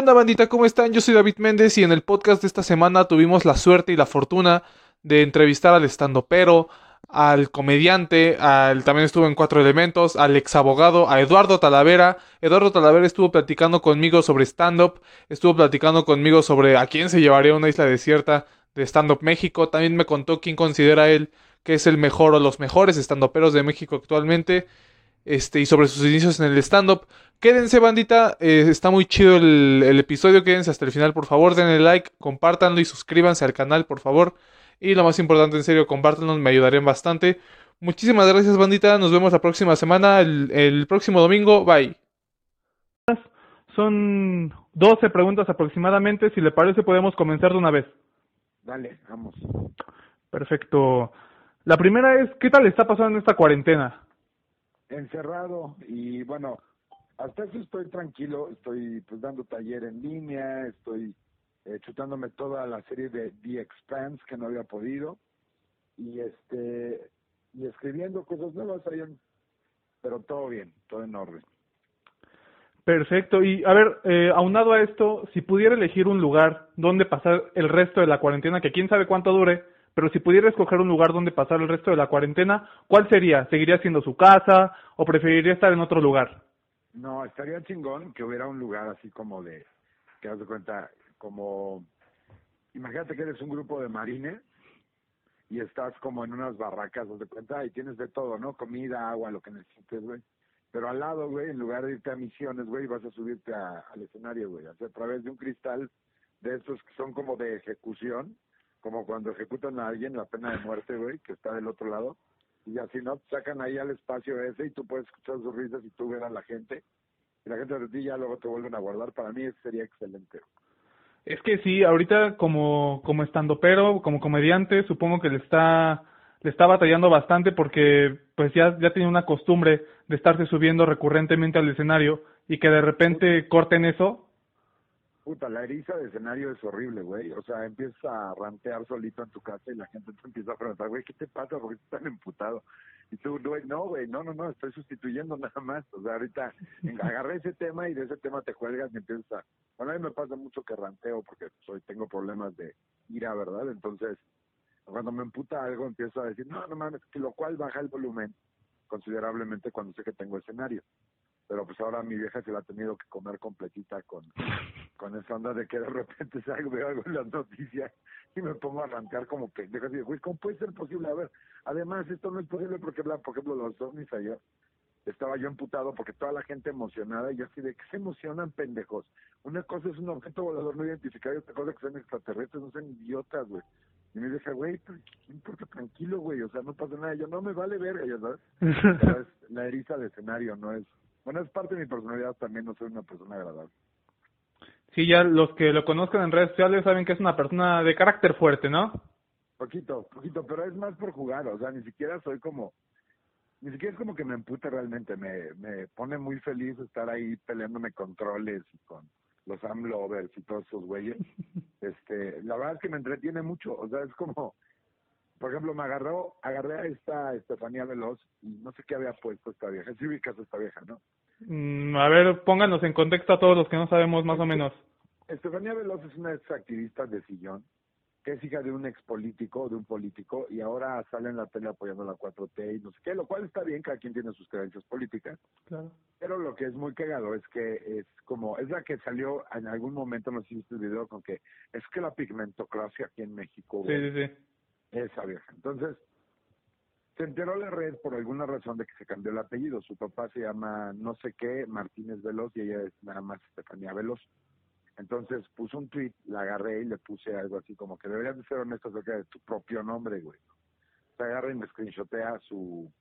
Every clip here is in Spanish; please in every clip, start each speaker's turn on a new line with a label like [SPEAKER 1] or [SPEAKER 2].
[SPEAKER 1] onda bandita? ¿Cómo están? Yo soy David Méndez y en el podcast de esta semana tuvimos la suerte y la fortuna de entrevistar al estandopero, al comediante, al también estuvo en Cuatro Elementos, al ex abogado, a Eduardo Talavera. Eduardo Talavera estuvo platicando conmigo sobre stand-up, estuvo platicando conmigo sobre a quién se llevaría una isla desierta de stand-up México. También me contó quién considera él que es el mejor o los mejores stand-uperos de México actualmente. Este, y sobre sus inicios en el stand-up. Quédense, bandita. eh, está muy chido el, el episodio. Quédense hasta el final, por favor. Denle like, compártanlo y suscríbanse al canal, por favor. Y lo más importante, en serio, compártanlo, me ayudarían bastante. Muchísimas gracias, bandita. Nos vemos la próxima semana, el, el próximo domingo. Bye. Son 12 preguntas aproximadamente. Si le parece, podemos comenzar de una vez.
[SPEAKER 2] Dale, vamos.
[SPEAKER 1] Perfecto. La primera es, ¿qué tal está pasando en esta cuarentena?
[SPEAKER 2] Encerrado y bueno, hasta eso estoy tranquilo, estoy pues dando taller en línea, estoy eh, chutándome toda la serie de The Expanse que no había podido y este y escribiendo cosas nuevas ahí en- pero todo bien, todo en orden.
[SPEAKER 1] Perfecto. Y a ver, eh, aunado a esto, si pudiera elegir un lugar donde pasar el resto de la cuarentena, que quién sabe cuánto dure, pero si pudiera escoger un lugar donde pasar el resto de la cuarentena, ¿cuál sería? ¿Seguiría siendo su casa o preferiría estar en otro lugar?
[SPEAKER 2] No, estaría chingón que hubiera un lugar así como de, que haz de cuenta, como, imagínate que eres un grupo de marines y estás como en unas barracas, haz de cuenta, y tienes de todo, ¿no? Comida, agua, lo que necesites, güey. Pero al lado, güey, en lugar de irte a misiones, güey, vas a subirte a- al escenario, güey, a través de un cristal de estos que son como de ejecución, como cuando ejecutan a alguien la pena de muerte, güey, que está del otro lado. Y así, ¿no? Sacan ahí al espacio ese y tú puedes escuchar sus risas y tú ver a la gente. Y la gente de ti ya luego te vuelven a guardar. Para mí eso sería excelente.
[SPEAKER 1] Es que sí, ahorita como, como estandopero, como comediante, supongo que le está, le está batallando bastante porque pues ya, ya tiene una costumbre de estarse subiendo recurrentemente al escenario y que de repente corten eso,
[SPEAKER 2] Puta, la eriza de escenario es horrible, güey. O sea, empiezas a rantear solito en tu casa y la gente te empieza a preguntar, güey, ¿qué te pasa? ¿Por qué estás tan emputado? Y tú, güey, no, güey, no, no, no, estoy sustituyendo nada más. O sea, ahorita agarré ese tema y de ese tema te cuelgas y empiezas a... Bueno, a mí me pasa mucho que ranteo porque soy tengo problemas de ira, ¿verdad? Entonces, cuando me emputa algo, empiezo a decir, no, no mames, lo cual baja el volumen considerablemente cuando sé que tengo escenario. Pero pues ahora mi vieja se la ha tenido que comer completita con, con esa onda de que de repente salgo, veo algo en las noticias y me pongo a rantear como pendejo. Así de, güey, ¿cómo puede ser posible? A ver, además, esto no es posible porque, por ejemplo, los ovnis ayer, estaba yo emputado porque toda la gente emocionada y yo así de, ¿qué se emocionan, pendejos? Una cosa es un objeto volador no identificado y otra cosa que sean extraterrestres, no sean idiotas, güey. Y me dice, güey, ¿qué importa? Tranquilo, güey, o sea, no pasa nada. Yo, no me vale verga, ya sabes. Es la eriza de escenario, no es... Bueno, es parte de mi personalidad también, no soy una persona agradable.
[SPEAKER 1] Sí, ya los que lo conozcan en redes sociales saben que es una persona de carácter fuerte, ¿no?
[SPEAKER 2] Poquito, poquito, pero es más por jugar, o sea, ni siquiera soy como, ni siquiera es como que me empute realmente, me, me pone muy feliz estar ahí peleándome con troles y con los amlovers y todos esos güeyes. Este, la verdad es que me entretiene mucho, o sea, es como, por ejemplo, me agarró, agarré a esta Estefanía Veloz y no sé qué había puesto esta vieja, sí ubicas esta vieja, ¿no?
[SPEAKER 1] Mm, a ver, pónganos en contexto a todos los que no sabemos más o menos.
[SPEAKER 2] Estefanía Veloz es una ex activista de sillón, que es hija de un ex político, de un político, y ahora sale en la tele apoyando la 4T y no sé qué, lo cual está bien, cada quien tiene sus creencias políticas.
[SPEAKER 1] Claro.
[SPEAKER 2] Pero lo que es muy cagado es que es como, es la que salió en algún momento, no sé si viste el video, con que es que la pigmentocracia aquí en México,
[SPEAKER 1] Sí, sí, sí.
[SPEAKER 2] Esa vieja. Entonces, se enteró la red por alguna razón de que se cambió el apellido. Su papá se llama no sé qué, Martínez Veloz, y ella es nada más Estefanía Veloz. Entonces puso un tweet, la agarré y le puse algo así como que deberías de ser honesto acerca de tu propio nombre, güey. Se agarra y me screenshotea su,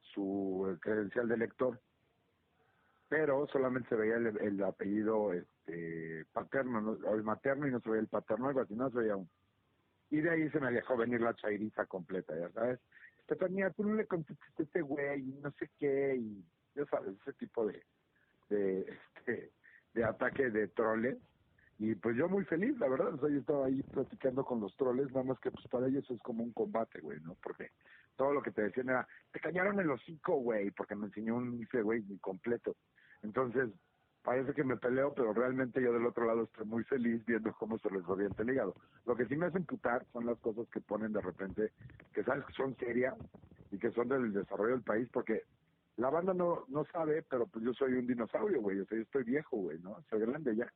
[SPEAKER 2] su credencial de lector. Pero solamente se veía el, el apellido este paterno, el materno y no se veía el paterno, algo así, no se veía un. Y de ahí se me dejó venir la chairiza completa, ya sabes. Estefanía, tú no le contestaste a este güey, no sé qué, y ya sabes, ese tipo de, de, este, de ataque de troles. Y pues yo muy feliz, la verdad, o sea, yo estaba ahí platicando con los troles, nada más que pues para ellos es como un combate, güey, ¿no? Porque todo lo que te decían era, te cañaron el hocico, güey, porque me enseñó un IFE, güey, completo. Entonces, parece que me peleo, pero realmente yo del otro lado estoy muy feliz viendo cómo se les revienta el hígado. Lo que sí me hacen putar son las cosas que ponen de repente, que sabes que son serias y que son del desarrollo del país, porque la banda no no sabe, pero pues yo soy un dinosaurio, güey, o sea, yo estoy viejo, güey, ¿no? Soy grande ya.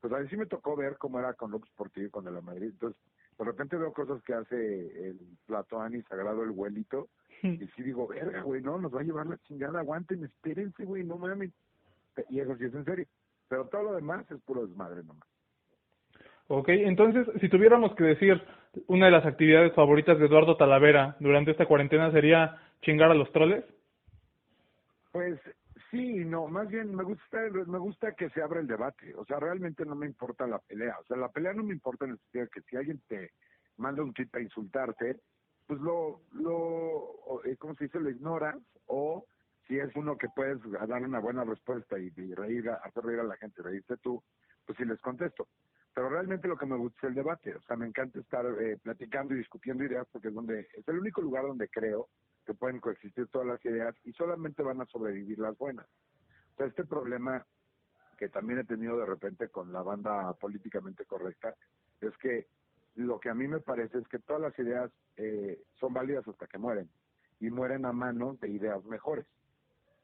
[SPEAKER 2] Pues a mí sí me tocó ver cómo era con López Portillo y con el Madrid. Entonces, de repente veo cosas que hace el Platón y Sagrado el Huelito, y sí digo, verga, güey, no, nos va a llevar la chingada, aguanten, espérense, güey, no mames y eso sí es en serio. Pero todo lo demás es puro desmadre nomás.
[SPEAKER 3] Ok, entonces, si tuviéramos que decir una de las actividades favoritas de Eduardo Talavera durante esta cuarentena sería chingar a los troles.
[SPEAKER 2] Pues sí, no, más bien me gusta me gusta que se abra el debate. O sea, realmente no me importa la pelea. O sea, la pelea no me importa en el sentido de que si alguien te manda un tweet a insultarte, pues lo, lo, eh, ¿cómo se dice? Lo ignoras o si es uno que puedes dar una buena respuesta y, reír, hacer reír a la gente, reírte tú, pues sí les contesto. Pero realmente lo que me gusta es el debate, o sea, me encanta estar eh, platicando y discutiendo ideas porque es donde es el único lugar donde creo que pueden coexistir todas las ideas y solamente van a sobrevivir las buenas. Este problema que también he tenido de repente con la banda políticamente correcta es que lo que a mí me parece es que todas las ideas eh, son válidas hasta que mueren y mueren a manos de ideas mejores.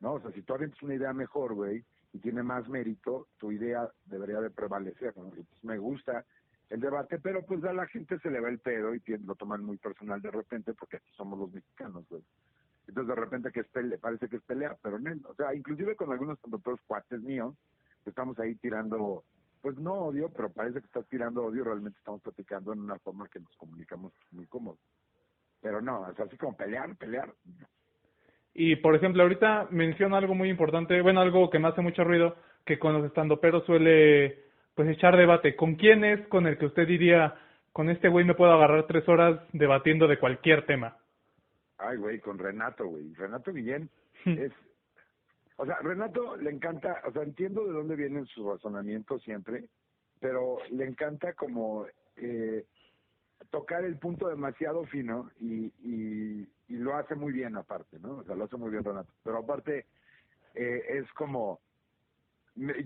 [SPEAKER 2] ¿No? O sea, si tú avientas una idea mejor, güey, y tiene más mérito, tu idea debería de prevalecer, ¿no? pues me gusta el debate, pero pues a la gente se le va el pedo y lo toman muy personal de repente porque aquí somos los mexicanos, güey. Entonces de repente que es pelea, parece que es pelea, pero no, o sea, inclusive con algunos conductores cuates míos, estamos ahí tirando, pues no odio, pero parece que estás tirando odio, realmente estamos platicando en una forma que nos comunicamos muy cómodos. Pero no, o sea, así como pelear, pelear,
[SPEAKER 3] y por ejemplo, ahorita menciona algo muy importante, bueno, algo que me hace mucho ruido, que con los estandoperos suele pues echar debate. ¿Con quién es con el que usted diría, con este güey me puedo agarrar tres horas debatiendo de cualquier tema?
[SPEAKER 2] Ay, güey, con Renato, güey. Renato Guillén es... O sea, Renato le encanta, o sea, entiendo de dónde vienen sus razonamientos siempre, pero le encanta como eh, tocar el punto demasiado fino y, y, lo hace muy bien aparte, ¿no? O sea, lo hace muy bien Renato. Pero aparte eh, es como,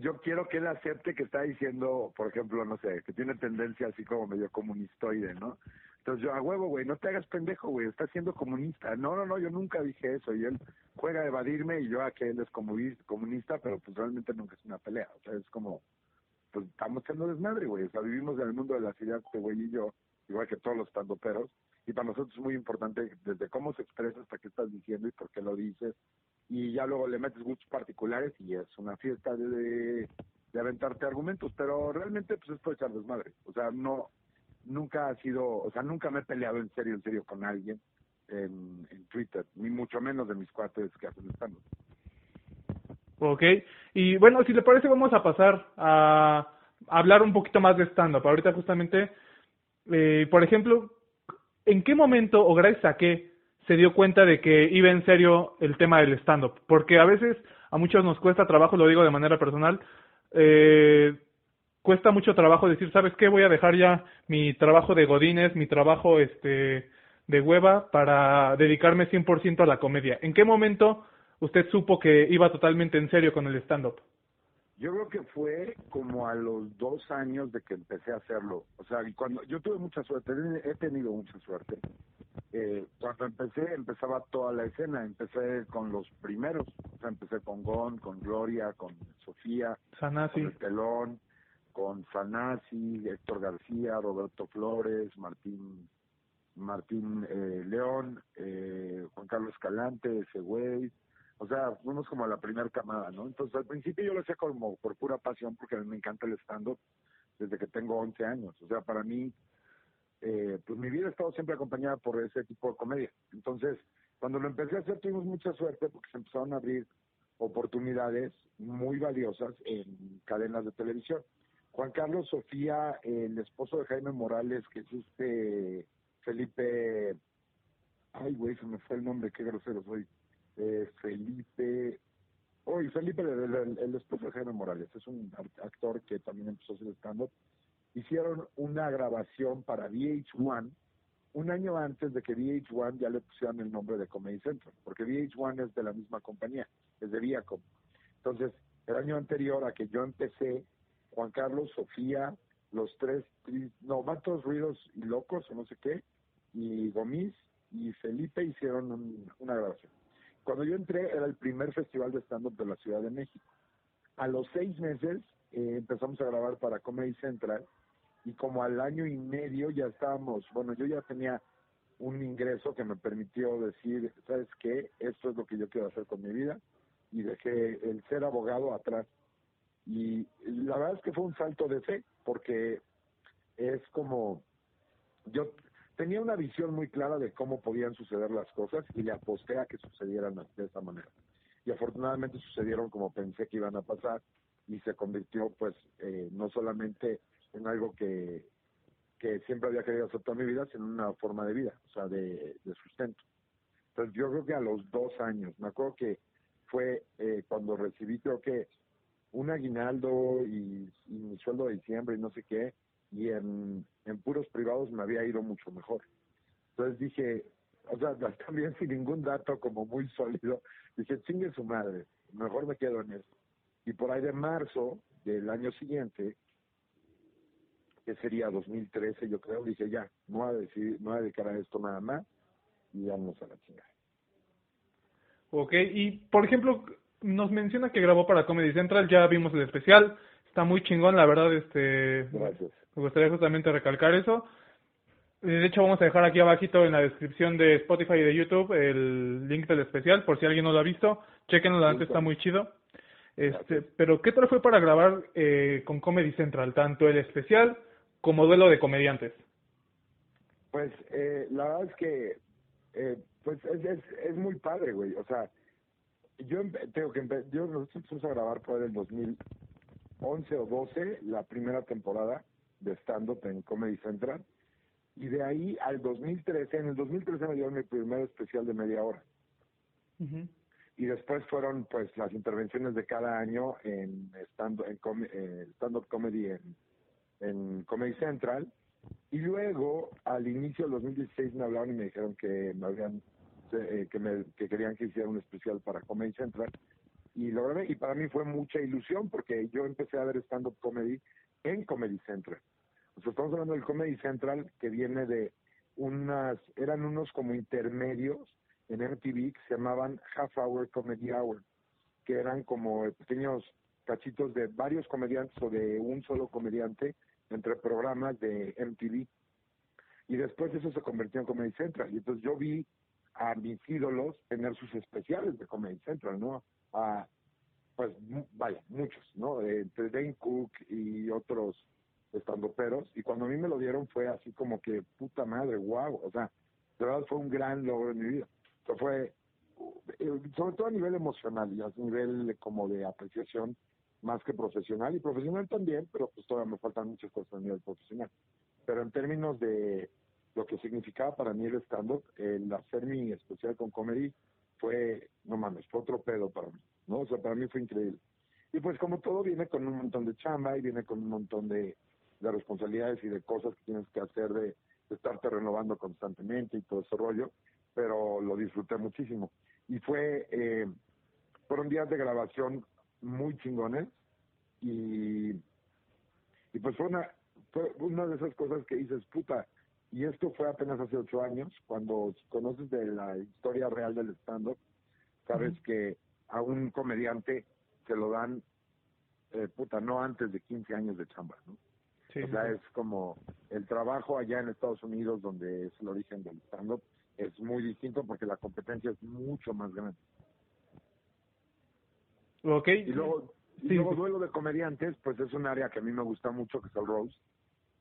[SPEAKER 2] yo quiero que él acepte que está diciendo, por ejemplo, no sé, que tiene tendencia así como medio comunistoide, ¿no? Entonces yo, a huevo, güey, no te hagas pendejo, güey, está siendo comunista. No, no, no, yo nunca dije eso. Y él juega a evadirme y yo a que él es comunista, pero pues realmente nunca es una pelea. O sea, es como, pues estamos siendo desmadre, güey. O sea, vivimos en el mundo de las ideas, este güey y yo igual que todos los peros y para nosotros es muy importante desde cómo se expresa hasta qué estás diciendo y por qué lo dices, y ya luego le metes gustos particulares y es una fiesta de, de aventarte argumentos, pero realmente pues es por echar desmadre, o sea, no, nunca ha sido, o sea, nunca me he peleado en serio, en serio con alguien en, en Twitter, ni mucho menos de mis cuates que hacen stand
[SPEAKER 3] Ok, y bueno, si le parece vamos a pasar a hablar un poquito más de stand-up. Ahorita justamente eh, por ejemplo, ¿en qué momento o gracias a qué se dio cuenta de que iba en serio el tema del stand-up? Porque a veces a muchos nos cuesta trabajo, lo digo de manera personal, eh, cuesta mucho trabajo decir, ¿sabes qué? Voy a dejar ya mi trabajo de godines, mi trabajo este de hueva para dedicarme 100% a la comedia. ¿En qué momento usted supo que iba totalmente en serio con el stand-up?
[SPEAKER 2] Yo creo que fue como a los dos años de que empecé a hacerlo. O sea, cuando yo tuve mucha suerte, he tenido mucha suerte. Eh, cuando empecé, empezaba toda la escena. Empecé con los primeros. O sea, empecé con Gon, con Gloria, con Sofía,
[SPEAKER 3] Sanasi.
[SPEAKER 2] con Telón, con Sanasi, Héctor García, Roberto Flores, Martín Martín eh, León, eh, Juan Carlos Calante, ese güey, o sea, fuimos como la primera camada, ¿no? Entonces, al principio yo lo hacía como por pura pasión, porque a mí me encanta el stand-up desde que tengo 11 años. O sea, para mí, eh, pues mi vida ha estado siempre acompañada por ese tipo de comedia. Entonces, cuando lo empecé a hacer, tuvimos mucha suerte porque se empezaron a abrir oportunidades muy valiosas en cadenas de televisión. Juan Carlos Sofía, el esposo de Jaime Morales, que es este Felipe, ay güey, se me fue el nombre, qué grosero soy, eh, Felipe, hoy Felipe, el, esposo de Jaime Morales, es un actor que también empezó a hacer stand-up, hicieron una grabación para VH1 un año antes de que VH1 ya le pusieran el nombre de Comedy Central, porque VH1 es de la misma compañía, es de Viacom. Entonces, el año anterior a que yo empecé, Juan Carlos, Sofía, los tres, no, Matos Ruidos y Locos, o no sé qué, y Gomis y Felipe hicieron una grabación. Cuando yo entré era el primer festival de stand-up de la Ciudad de México. A los seis meses eh, empezamos a grabar para Comedy Central y como al año y medio ya estábamos, bueno, yo ya tenía un ingreso que me permitió decir, ¿sabes qué? Esto es lo que yo quiero hacer con mi vida y dejé el ser abogado atrás. Y la verdad es que fue un salto de fe porque es como, yo tenía una visión muy clara de cómo podían suceder las cosas y le aposté a que sucedieran de esta manera. Y afortunadamente sucedieron como pensé que iban a pasar y se convirtió pues eh, no solamente en algo que, que siempre había querido hacer toda mi vida, sino en una forma de vida, o sea, de, sustento. Entonces yo creo que a los dos años, me acuerdo que fue eh, cuando recibí creo que un aguinaldo y mi sueldo de diciembre y no sé qué, y en, en puros privados me había ido mucho mejor. Entonces dije, o sea, también sin ningún dato como muy sólido, dije, chingue su madre, mejor me quedo en eso. Y por ahí de marzo del año siguiente, que sería 2013 yo creo, dije ya, no voy a, decir, no voy a dedicar a esto nada más y vamos a la chingada.
[SPEAKER 1] Ok, y por ejemplo, nos menciona que grabó para Comedy Central, ya vimos el especial, está muy chingón, la verdad, este...
[SPEAKER 2] Gracias.
[SPEAKER 1] Me gustaría justamente recalcar eso. De hecho, vamos a dejar aquí abajito en la descripción de Spotify y de YouTube el link del especial, por si alguien no lo ha visto. Chequenlo, antes está muy chido. Este, pero, ¿qué tal fue para grabar eh, con Comedy Central, tanto el especial como duelo de comediantes?
[SPEAKER 2] Pues, eh, la verdad es que, eh, pues, es, es, es muy padre, güey. O sea, yo tengo que yo nosotros empezamos a grabar por el 2011 o 12, la primera temporada de stand-up en Comedy Central. Y de ahí al 2013, en el 2013 me dieron mi primer especial de media hora. Y después fueron pues las intervenciones de cada año en stand-up en eh, stand comedy en, en Comedy Central. Y luego, al inicio del 2016, me hablaron y me dijeron que me habían eh, que, me, que querían que hiciera un especial para Comedy Central. Y lo grabé, y para mí fue mucha ilusión porque yo empecé a ver stand-up comedy en Comedy Central. O sea, estamos hablando del Comedy Central que viene de unas, eran unos como intermedios en MTV que se llamaban Half Hour Comedy Hour, que eran como pequeños cachitos de varios comediantes o de un solo comediante entre programas de MTV. Y después eso se convirtió en Comedy Central. Y entonces yo vi a mis ídolos tener sus especiales de Comedy Central, ¿no? A, pues, vaya, muchos, ¿no? Entre Dane Cook y otros estando peros, y cuando a mí me lo dieron fue así como que, puta madre, wow, o sea, de verdad fue un gran logro en mi vida. Fue, eh, sobre todo a nivel emocional y a nivel como de apreciación, más que profesional, y profesional también, pero pues todavía me faltan muchas cosas a nivel profesional. Pero en términos de lo que significaba para mí el stand-up, el hacer mi especial con comedy fue, no mames, fue otro pedo para mí, ¿no? O sea, para mí fue increíble. Y pues como todo viene con un montón de chamba y viene con un montón de de responsabilidades y de cosas que tienes que hacer, de, estarte renovando constantemente y todo ese rollo, pero lo disfruté muchísimo. Y fue, eh, fueron días de grabación muy chingones y, y pues fue una, fue una de esas cosas que dices, puta, y esto fue apenas hace ocho años, cuando conoces de la historia real del stand-up, sabes que a un comediante se lo dan, eh, puta, no antes de 15 años de chamba, ¿no? O sea, es como el trabajo allá en Estados Unidos, donde es el origen del stand-up, es muy distinto porque la competencia es mucho más grande.
[SPEAKER 1] Ok.
[SPEAKER 2] Y luego, y luego duelo de comediantes, pues es un área que a mí me gusta mucho, que es el roast.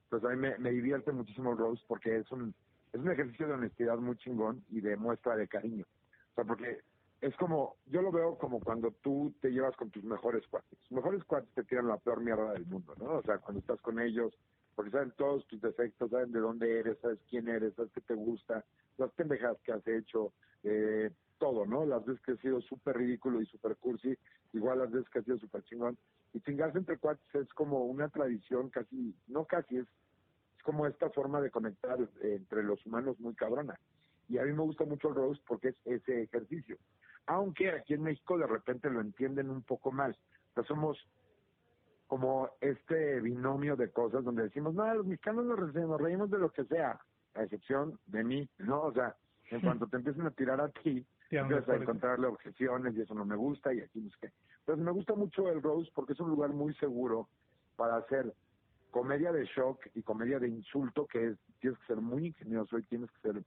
[SPEAKER 2] Pues a mí me, me divierte muchísimo el roast porque es un, es un ejercicio de honestidad muy chingón y de muestra de cariño. O sea, porque es como, yo lo veo como cuando tú te llevas con tus mejores cuates. Tus mejores cuates te tiran la peor mierda del mundo, ¿no? O sea, cuando estás con ellos, porque saben todos tus defectos, saben de dónde eres, sabes quién eres, sabes qué te gusta, las pendejadas que has hecho, eh, todo, ¿no? Las veces que has sido súper ridículo y súper cursi, igual las veces que has sido súper chingón. Y chingarse entre cuates es como una tradición casi, no casi, es, es como esta forma de conectar entre los humanos muy cabrona. Y a mí me gusta mucho el roast porque es ese ejercicio aunque aquí en México de repente lo entienden un poco mal. O sea, somos como este binomio de cosas donde decimos, no, los mexicanos nos, re- nos reímos de lo que sea, a excepción de mí, ¿no? O sea, en cuanto te empiezan a tirar a ti, empiezas a encontrarle objeciones y eso no me gusta y aquí no sé qué. Entonces me gusta mucho el Rose porque es un lugar muy seguro para hacer comedia de shock y comedia de insulto que es, tienes que ser muy ingenioso y tienes que ser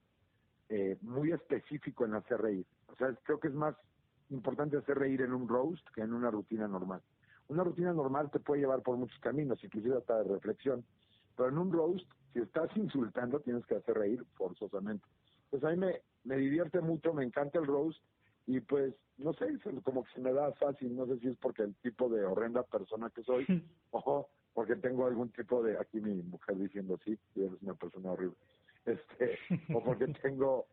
[SPEAKER 2] eh, muy específico en hacer reír. O sea, creo que es más importante hacer reír en un roast que en una rutina normal. Una rutina normal te puede llevar por muchos caminos, inclusive hasta de reflexión. Pero en un roast, si estás insultando, tienes que hacer reír forzosamente. Pues a mí me, me divierte mucho, me encanta el roast y pues, no sé, como que se me da fácil, no sé si es porque el tipo de horrenda persona que soy, o porque tengo algún tipo de, aquí mi mujer diciendo sí, sí, eres una persona horrible, este, o porque tengo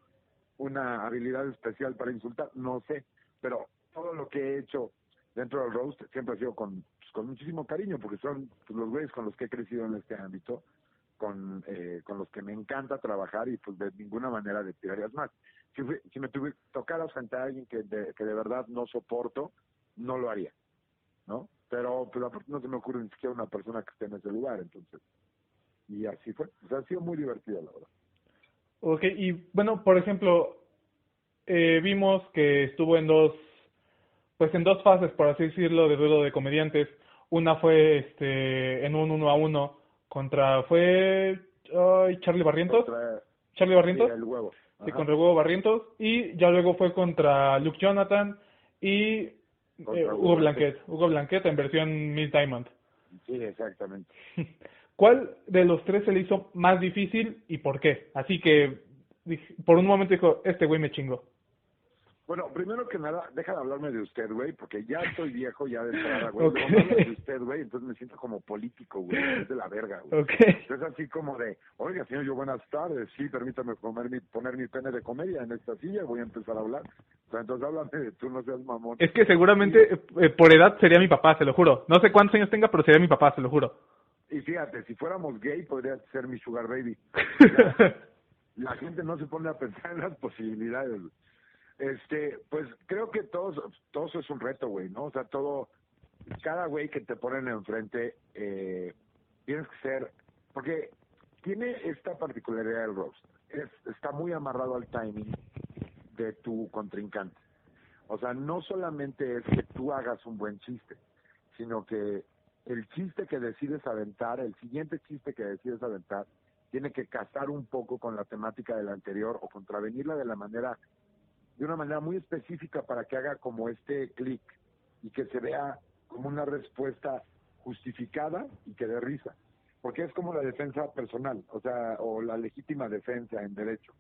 [SPEAKER 2] una habilidad especial para insultar, no sé, pero todo lo que he hecho dentro del roast siempre ha sido con, pues, con muchísimo cariño, porque son pues, los güeyes con los que he crecido en este ámbito, con, eh, con los que me encanta trabajar y pues de ninguna manera le tirarías más. Si, fui- si me tuve tocara frente a alguien que de, que de verdad no soporto, no lo haría, ¿no? Pero pues aparte no se me ocurre ni siquiera una persona que esté en ese lugar, entonces. Y así fue. O sea, ha sido muy divertido, la verdad.
[SPEAKER 1] Ok, y bueno, por ejemplo, eh, vimos que estuvo en dos, pues en dos fases, por así decirlo, de duelo de comediantes. Una fue este en un uno a uno contra, fue Charlie Barrientos,
[SPEAKER 2] Contra-
[SPEAKER 1] Charlie Barrientos,
[SPEAKER 2] sí, el huevo.
[SPEAKER 1] sí, contra el huevo Barrientos, y ya luego fue contra Luke Jonathan y eh,
[SPEAKER 2] Hugo
[SPEAKER 1] Hugo Blanquet, Hugo Blanquet en versión Miss Diamond.
[SPEAKER 2] Sí, exactamente.
[SPEAKER 1] ¿Cuál de los tres se le hizo más difícil y por qué? Así que dije- por un momento dijo, este güey me chingó.
[SPEAKER 2] Bueno, primero que nada, deja de hablarme de usted, güey, porque ya estoy viejo ya de entrada, güey. Hablas de usted, güey, entonces me siento como político, güey. Es de la verga, güey.
[SPEAKER 1] Ok.
[SPEAKER 2] Es así como de, oiga, señor, yo buenas tardes, sí, permítame comer mi, poner mi pene de comedia en esta silla, voy a empezar a hablar. O sea, entonces háblame de tú, no seas mamón.
[SPEAKER 1] Es que seguramente eh, por edad sería mi papá, se lo juro. No sé cuántos años tenga, pero sería mi papá, se lo juro.
[SPEAKER 2] Y fíjate, si fuéramos gay, podría ser mi sugar baby. La gente no se pone a pensar en las posibilidades. Este, pues creo que todos, todo eso es un reto, güey, ¿no? O sea, todo, cada güey que te ponen enfrente, eh, tienes que ser, porque tiene esta particularidad del roast, es, está muy amarrado al timing de tu contrincante. O sea, no solamente es que tú hagas un buen chiste, sino que el chiste que decides aventar, el siguiente chiste que decides aventar, tiene que casar un poco con la temática del anterior o contravenirla de la manera, de una manera muy específica para que haga como este clic y que se vea como una respuesta justificada y que dé risa. Porque es como la defensa personal, o sea, o la legítima defensa en derecho.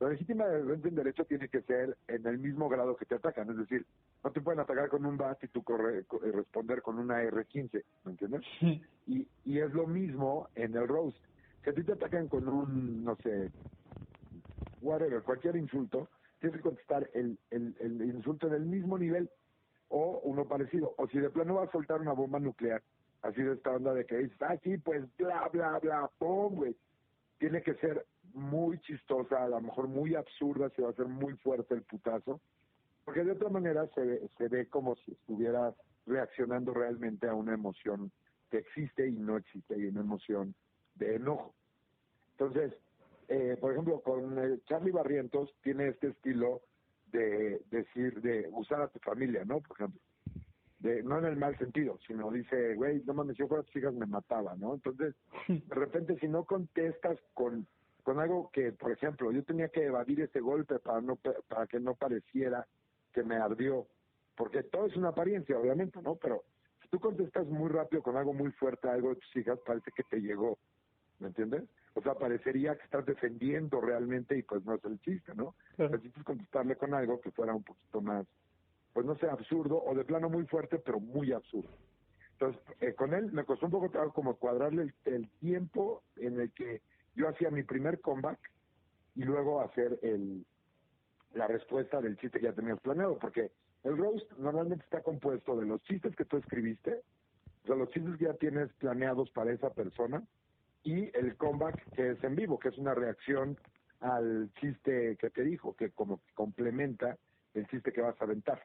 [SPEAKER 2] La legítima defensa en derecho tiene que ser en el mismo grado que te atacan, es decir, no te pueden atacar con un bat y tú corre- co- eh, responder con una R15, ¿me entiendes? Y, y es lo mismo en el roast. Si a ti te atacan con un, no sé, whatever, cualquier insulto, tienes que contestar el, el, el insulto en el mismo nivel o uno parecido. O si de plano vas a soltar una bomba nuclear, así de esta onda de que dices, ah, sí, pues bla, bla, bla, pum, güey. Tiene que ser muy chistosa, a lo mejor muy absurda, si va a ser muy fuerte el putazo, porque de otra manera se ve, se ve como si estuvieras reaccionando realmente a una emoción que existe y no existe, y una emoción de enojo. Entonces, eh, por ejemplo, con eh, Charlie Barrientos tiene este estilo de decir, de usar a tu familia, ¿no? Por ejemplo, de no en el mal sentido, sino dice, güey, no mames, yo fuera tus hijas me mataba, ¿no? Entonces, de repente, si no contestas con, con algo que, por ejemplo, yo tenía que evadir ese golpe para, no, para que no pareciera que me ardió, porque todo es una apariencia, obviamente, ¿no? Pero si tú contestas muy rápido con algo muy fuerte a algo de tus hijas, parece que te llegó, ¿me entiendes? O sea, parecería que estás defendiendo realmente y pues no es el chiste, ¿no?
[SPEAKER 1] Claro.
[SPEAKER 2] Necesitas contestarle con algo que fuera un poquito más, pues no sé, absurdo o de plano muy fuerte, pero muy absurdo. Entonces, eh, con él me costó un poco como cuadrarle el, el tiempo en el que yo hacía mi primer comeback y luego hacer el la respuesta del chiste que ya tenías planeado, porque el roast normalmente está compuesto de los chistes que tú escribiste, o sea, los chistes que ya tienes planeados para esa persona, y el comeback que es en vivo, que es una reacción al chiste que te dijo, que como que complementa el chiste que vas a aventar.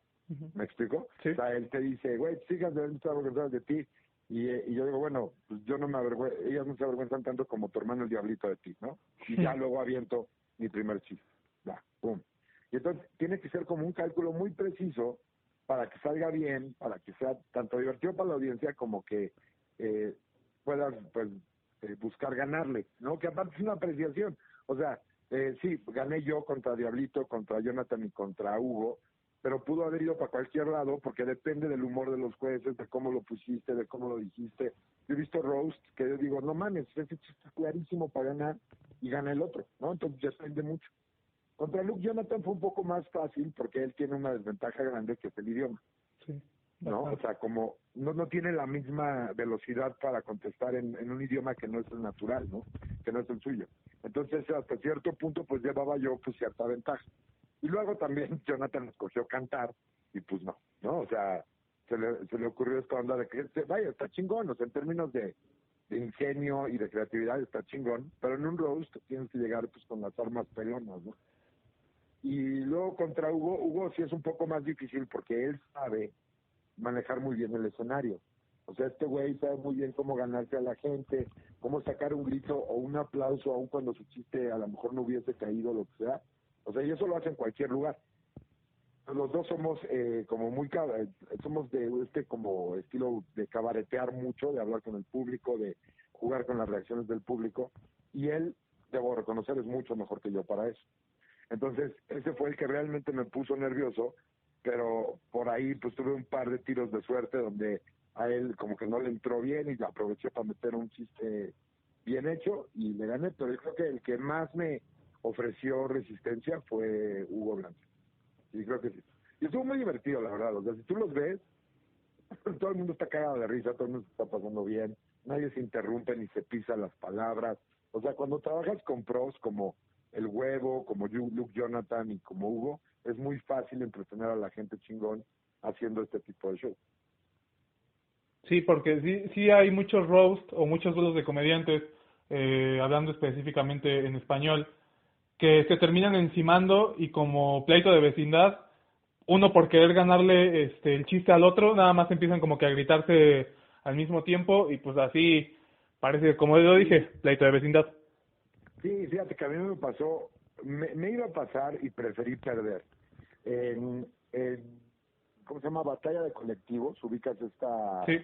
[SPEAKER 2] ¿Me explico?
[SPEAKER 1] Sí.
[SPEAKER 2] O sea, él te dice, güey, sigas de avergonzadas de ti. Y, y yo digo, bueno, pues yo no me avergüenzo, ellas no se avergüenzan tanto como tu hermano el diablito de ti, ¿no? Y ya luego aviento mi primer chiste. Va, pum. Y entonces tiene que ser como un cálculo muy preciso para que salga bien, para que sea tanto divertido para la audiencia como que eh, puedas pues eh, buscar ganarle, ¿no? Que aparte es una apreciación. O sea, eh, sí, gané yo contra Diablito, contra Jonathan y contra Hugo, pero pudo haber ido para cualquier lado porque depende del humor de los jueces, de cómo lo pusiste, de cómo lo dijiste. Yo he visto roast que yo digo, no mames, ese chiste está clarísimo para ganar y gana el otro, ¿no? Entonces ya depende mucho. Contra Luke Jonathan fue un poco más fácil porque él tiene una desventaja grande que es el idioma.
[SPEAKER 1] Sí.
[SPEAKER 2] ¿no? O sea, como no, no tiene la misma velocidad para contestar en, en un idioma que no es el natural, ¿no? Que no es el suyo. Entonces, hasta cierto punto, pues llevaba yo pues cierta ventaja. Y luego también Jonathan escogió cantar y pues no, ¿no? O sea, se le, se le ocurrió esta onda de que, vaya, está chingón, o sea, en términos de, de ingenio y de creatividad está chingón, pero en un roast tienes que llegar pues con las armas pelonas, ¿no? Y luego contra Hugo, Hugo sí es un poco más difícil porque él sabe manejar muy bien el escenario. O sea, este güey sabe muy bien cómo ganarse a la gente, cómo sacar un grito o un aplauso aun cuando su chiste a lo mejor no hubiese caído, lo que sea. O sea, y eso lo hace en cualquier lugar. Los dos somos eh, como muy, eh, somos de este como estilo de cabaretear mucho, de hablar con el público, de jugar con las reacciones del público. Y él, debo reconocer, es mucho mejor que yo para eso. Entonces, ese fue el que realmente me puso nervioso, pero por ahí pues tuve un par de tiros de suerte donde a él como que no le entró bien y aproveché para meter un chiste bien hecho y le gané, pero yo creo que el que más me ofreció resistencia fue Hugo Blanco. Y creo que sí. Y estuvo muy divertido, la verdad. O sea, si tú los ves, todo el mundo está cagado de risa, todo el mundo está pasando bien, nadie se interrumpe ni se pisa las palabras. O sea, cuando trabajas con pros como el huevo, como Luke Jonathan y como Hugo, es muy fácil entretener a la gente chingón haciendo este tipo de show.
[SPEAKER 1] Sí, porque sí, sí hay muchos roast o muchos duelos de comediantes, eh, hablando específicamente en español, que se terminan encimando y como pleito de vecindad, uno por querer ganarle este el chiste al otro, nada más empiezan como que a gritarse al mismo tiempo y pues así parece, como yo dije, pleito de vecindad.
[SPEAKER 2] Sí, fíjate que a mí me pasó, me, me iba a pasar y preferí perder. En, en, ¿cómo se llama? Batalla de colectivos, ubicas esta,
[SPEAKER 1] Sí,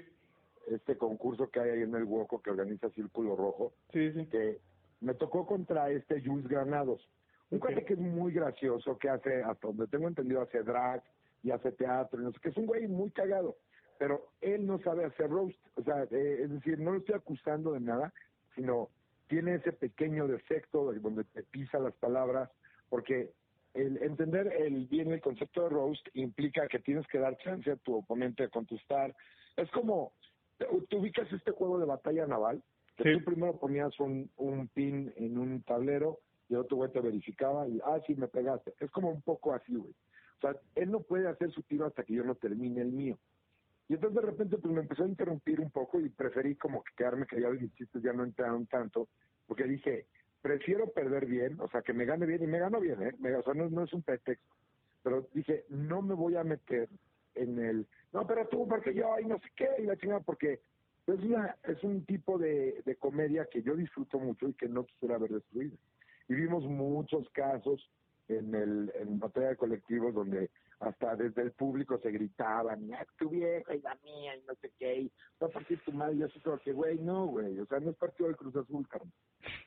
[SPEAKER 2] este concurso que hay ahí en el Hueco que organiza Círculo Rojo,
[SPEAKER 1] sí, sí.
[SPEAKER 2] que me tocó contra este Jules Granados. Un cuate que es muy gracioso, que hace, hasta donde tengo entendido, hace drag y hace teatro, y no sé qué, es un güey muy cagado, pero él no sabe hacer roast, o sea, eh, es decir, no lo estoy acusando de nada, sino tiene ese pequeño defecto de donde te pisa las palabras, porque el entender el bien el concepto de roast implica que tienes que dar chance a tu oponente de contestar. Es como, tú ubicas este juego de batalla naval, que
[SPEAKER 1] Sí.
[SPEAKER 2] tú primero ponías un, un pin en un tablero y otro güey te verificaba y, ah, sí, me pegaste. Es como un poco así, güey. O sea, él no puede hacer su tiro hasta que yo no termine el mío. Y entonces de repente pues me empezó a interrumpir un poco y preferí como que quedarme callado y mis chistes ya no entraron tanto, porque dije, prefiero perder bien, o sea, que me gane bien, y me ganó bien, ¿eh? Me- o sea, no, no es un pretexto. Pero dije, no me voy a meter en el, no, pero tú, porque yo, y no sé qué, y la chingada, porque es, una, es un tipo de, de comedia que yo disfruto mucho y que no quisiera ver destruida. Y vimos muchos casos en el en batalla de colectivos donde hasta desde el público se gritaban, "Ah, tu vieja y la mía y no sé qué, y va a partir tu madre, y así como que, güey, no, güey, o sea, no es partido del Cruz Azul, carnal.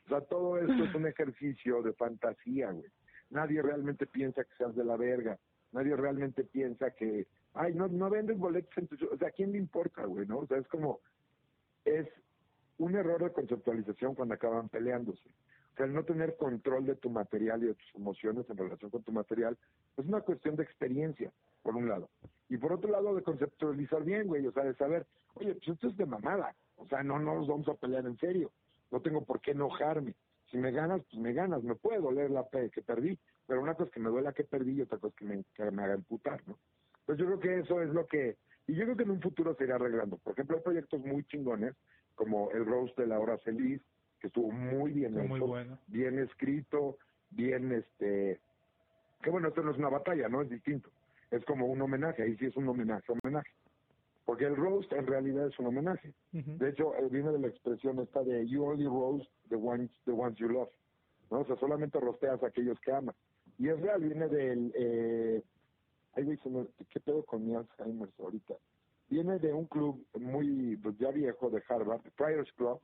[SPEAKER 2] O sea, todo esto es un ejercicio de fantasía, güey. Nadie realmente piensa que seas de la verga. Nadie realmente piensa que, ay, no, no vendes boletos en tu. O sea, ¿a quién le importa, güey, no? O sea, es como, es un error de conceptualización cuando acaban peleándose. O sea, el no tener control de tu material y de tus emociones en relación con tu material es una cuestión de experiencia, por un lado. Y por otro lado, de conceptualizar bien, güey, o sea, de saber, oye, pues esto es de mamada. O sea, no, no nos vamos a pelear en serio. No tengo por qué enojarme. Si me ganas, pues me ganas. Me puede doler la pe que perdí, pero una cosa es que me duela que perdí y otra cosa es que me, que me haga emputar, ¿no? Pues yo creo que eso es lo que... Y yo creo que en un futuro se irá arreglando. Por ejemplo, hay proyectos muy chingones, como el Roast de la Hora Feliz, que estuvo muy bien
[SPEAKER 1] muy
[SPEAKER 2] hecho,
[SPEAKER 1] bueno.
[SPEAKER 2] bien escrito, bien este... Que bueno, esto no es una batalla, ¿no? Es distinto. es como un homenaje, ahí sí es un homenaje, homenaje. Porque el roast en realidad es un homenaje. De hecho, eh, viene de la expresión esta de you only roast the ones, the ones you love. ¿no? O sea, solamente rosteas a aquellos que amas. Y es real, viene del... Eh, ay, güey, ¿qué pedo con mi Alzheimer ahorita? Viene de un club muy, pues ya viejo, de Harvard, Friars Club,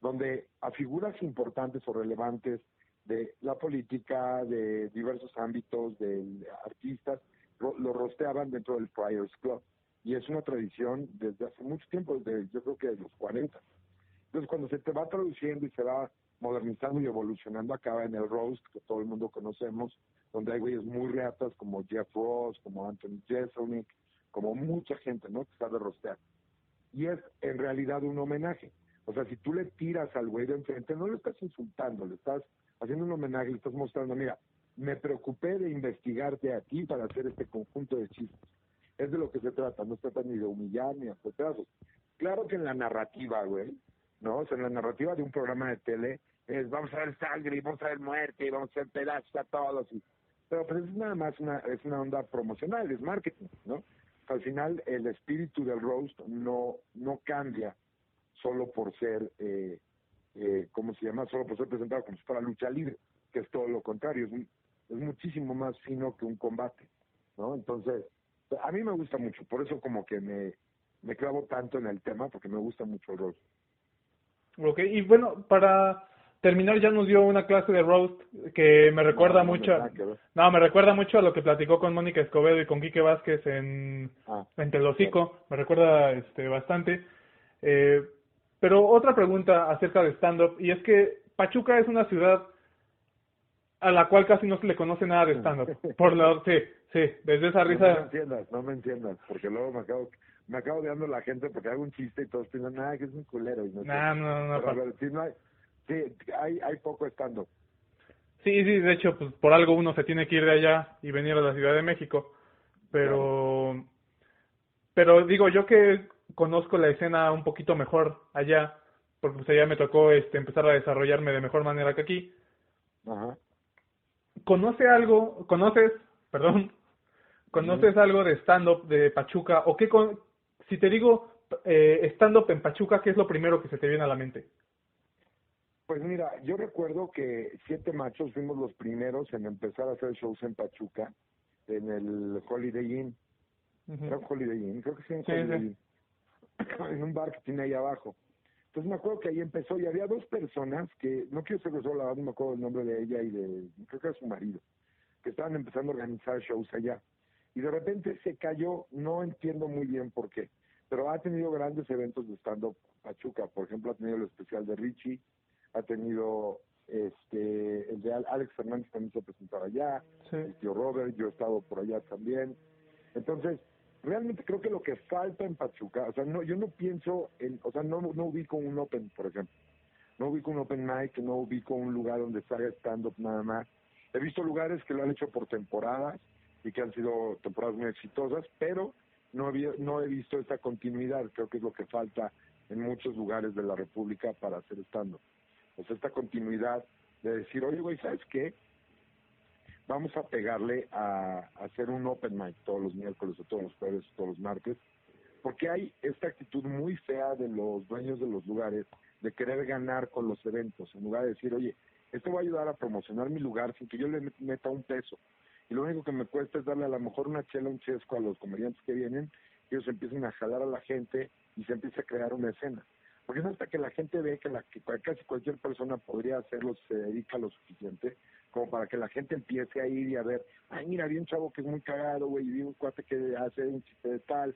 [SPEAKER 2] donde a figuras importantes o relevantes de la política, de diversos ámbitos, de artistas, lo, rosteaban dentro del Friars Club. Y es una tradición desde hace mucho tiempo, desde yo creo que de los 40. Entonces, cuando se te va traduciendo y se va modernizando y evolucionando, acaba en el roast, que todo el mundo conocemos, donde hay güeyes muy reatas como Jeff Ross, como Anthony Jeselnik, como mucha gente, ¿no? Que sabe rostear. Y es en realidad un homenaje. O sea, si tú le tiras al güey de enfrente, no le estás insultando, le estás haciendo un homenaje, le estás mostrando, mira, me preocupé de investigarte a ti para hacer este conjunto de chistes. Es de lo que se trata, no se trata ni de humillar ni hacer pedazos. Claro que en la narrativa, güey, ¿no? O sea, en la narrativa de un programa de tele es vamos a ver sangre y vamos a ver muerte y vamos a ver pedazos a todos. Y, pero pues es nada más una, es una onda promocional, es marketing, ¿no? Al final el espíritu del roast no, no cambia solo por ser, eh, eh, ¿cómo se llama? Solo por ser presentado como si fuera lucha libre, que es todo lo contrario, es, es muchísimo más fino que un combate, ¿no? Entonces, a mí me gusta mucho, por eso como que me, me clavo tanto en el tema, porque me gusta mucho el roast.
[SPEAKER 3] Ok, y bueno, para terminar ya nos dio una clase de roast que me recuerda mucho no me recuerda mucho a lo que platicó con Mónica Escobedo y con Quique Vázquez en ah, en Telocico. me recuerda este bastante. Eh, pero otra pregunta acerca de stand up y es que Pachuca es una ciudad a la cual casi no se le conoce nada de stand up por la sí sí desde esa risa
[SPEAKER 2] no me entiendas no me entiendas porque luego me acabo me acabo odiando la gente porque hago un chiste y todos piensan nada que es un culero y no
[SPEAKER 3] no no, no,
[SPEAKER 2] no hay Sí, hay, hay poco estando.
[SPEAKER 3] Sí, sí, de hecho, pues por algo uno se tiene que ir de allá y venir a la Ciudad de México. Pero, pero digo, yo que conozco la escena un poquito mejor allá, porque pues allá me tocó este, empezar a desarrollarme de mejor manera que aquí.
[SPEAKER 2] Ajá.
[SPEAKER 3] ¿Conoce algo, conoces, perdón, conoces algo de stand-up de Pachuca? ¿O qué, con, si te digo eh, stand-up en Pachuca, qué es lo primero que se te viene a la mente?
[SPEAKER 2] Pues mira, yo recuerdo que Siete Machos fuimos los primeros en empezar a hacer shows en Pachuca, en el Holiday Inn. Holiday Inn? Creo que sí, en Holiday Inn. en un bar que tiene ahí abajo. Entonces me acuerdo que ahí empezó y había dos personas que, no quiero ser grosero, la verdad no me acuerdo el nombre de ella y de, creo que era su marido, que estaban empezando a organizar shows allá. Y de repente se cayó, no entiendo muy bien por qué, pero ha tenido grandes eventos de stand-up Pachuca. Por ejemplo, ha tenido el especial de Richie, ha tenido este el de Alex Fernández también se presentado allá, el tío Robert, yo he estado por allá también. Entonces, realmente creo que lo que falta en Pachuca, o sea, no yo no pienso en, o sea, no no ubico un open, por ejemplo. No ubico un open mic, no ubico un lugar donde salga stand up nada más. He visto lugares que lo han hecho por temporadas y que han sido temporadas muy exitosas, pero no, había, no he visto esta continuidad, creo que es lo que falta en muchos lugares de la República para hacer stand-up pues esta continuidad de decir, oye, güey, ¿sabes qué? Vamos a pegarle a, hacer un open mic todos los miércoles o todos los jueves o todos los martes, porque hay esta actitud muy fea de los dueños de los lugares de querer ganar con los eventos, en lugar de decir, oye, esto va a ayudar a promocionar mi lugar sin que yo le meta un peso. Y lo único que me cuesta es darle a lo mejor una chela, un chesco a los comediantes que vienen, ellos empiezan a jalar a la gente y se empieza a crear una escena. Porque es hasta que la gente ve que, la, que casi cualquier persona podría hacerlo, se dedica lo suficiente, como para que la gente empiece a ir y a ver, ay, mira, había un chavo que es muy cagado, güey, y vi un cuate que hace un chiste de tal.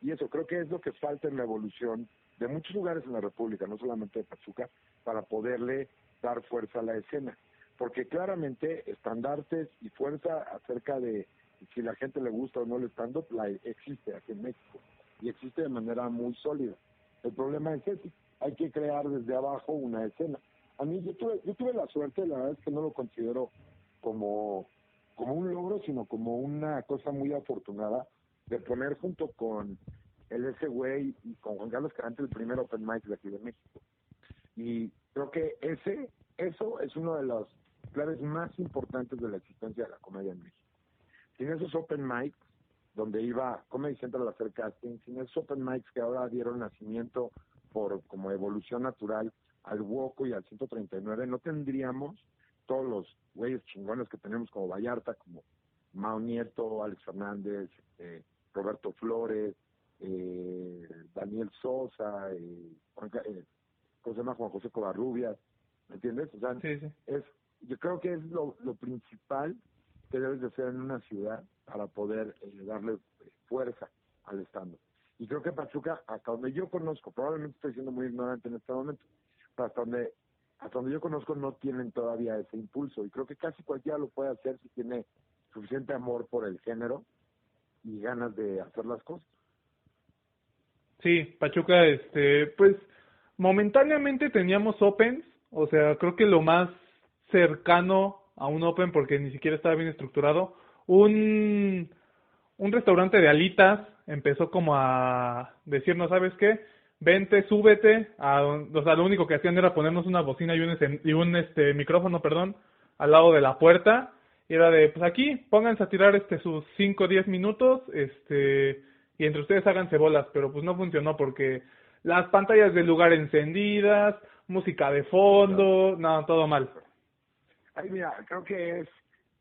[SPEAKER 2] Y eso creo que es lo que falta en la evolución de muchos lugares en la República, no solamente de Pachuca, para poderle dar fuerza a la escena. Porque claramente estandartes y fuerza acerca de si la gente le gusta o no el stand-up, existe aquí en México. Y existe de manera muy sólida. El problema es ese, hay que crear desde abajo una escena. A mí yo tuve, yo tuve la suerte, la verdad es que no lo considero como, como un logro, sino como una cosa muy afortunada de poner junto con el ese güey y con Juan Carlos Carante el primer Open Mic de aquí de México. Y creo que ese, eso es uno de los claves más importantes de la existencia de la comedia en México. Sin esos Open Mics, donde iba Comedy Central a hacer casting, sin esos open mics que ahora dieron nacimiento por como evolución natural al Woco y al 139, no tendríamos todos los güeyes chingones que tenemos como Vallarta, como Mao Nieto, Alex Fernández, eh, Roberto Flores, eh, Daniel Sosa, eh, Juan, eh, ¿cómo se llama? Juan José Covarrubias, ¿me entiendes? O sea, es, yo creo que es lo, lo principal que debes de hacer en una ciudad para poder eh, darle fuerza al Estado. Y creo que Pachuca, hasta donde yo conozco, probablemente estoy siendo muy ignorante en este momento, pero hasta donde, hasta donde yo conozco no tienen todavía ese impulso. Y creo que casi cualquiera lo puede hacer si tiene suficiente amor por el género y ganas de hacer las cosas.
[SPEAKER 3] Sí, Pachuca, este, pues momentáneamente teníamos Opens, o sea, creo que lo más cercano a un Open, porque ni siquiera estaba bien estructurado, un, un restaurante de alitas empezó como a decirnos, ¿sabes qué? Vente, súbete, a, o sea, lo único que hacían era ponernos una bocina y un, y un este, micrófono, perdón, al lado de la puerta, y era de, pues aquí, pónganse a tirar este sus 5 o 10 minutos, este, y entre ustedes háganse bolas, pero pues no funcionó porque las pantallas del lugar encendidas, música de fondo, no, todo mal.
[SPEAKER 2] Ay, mira, creo que es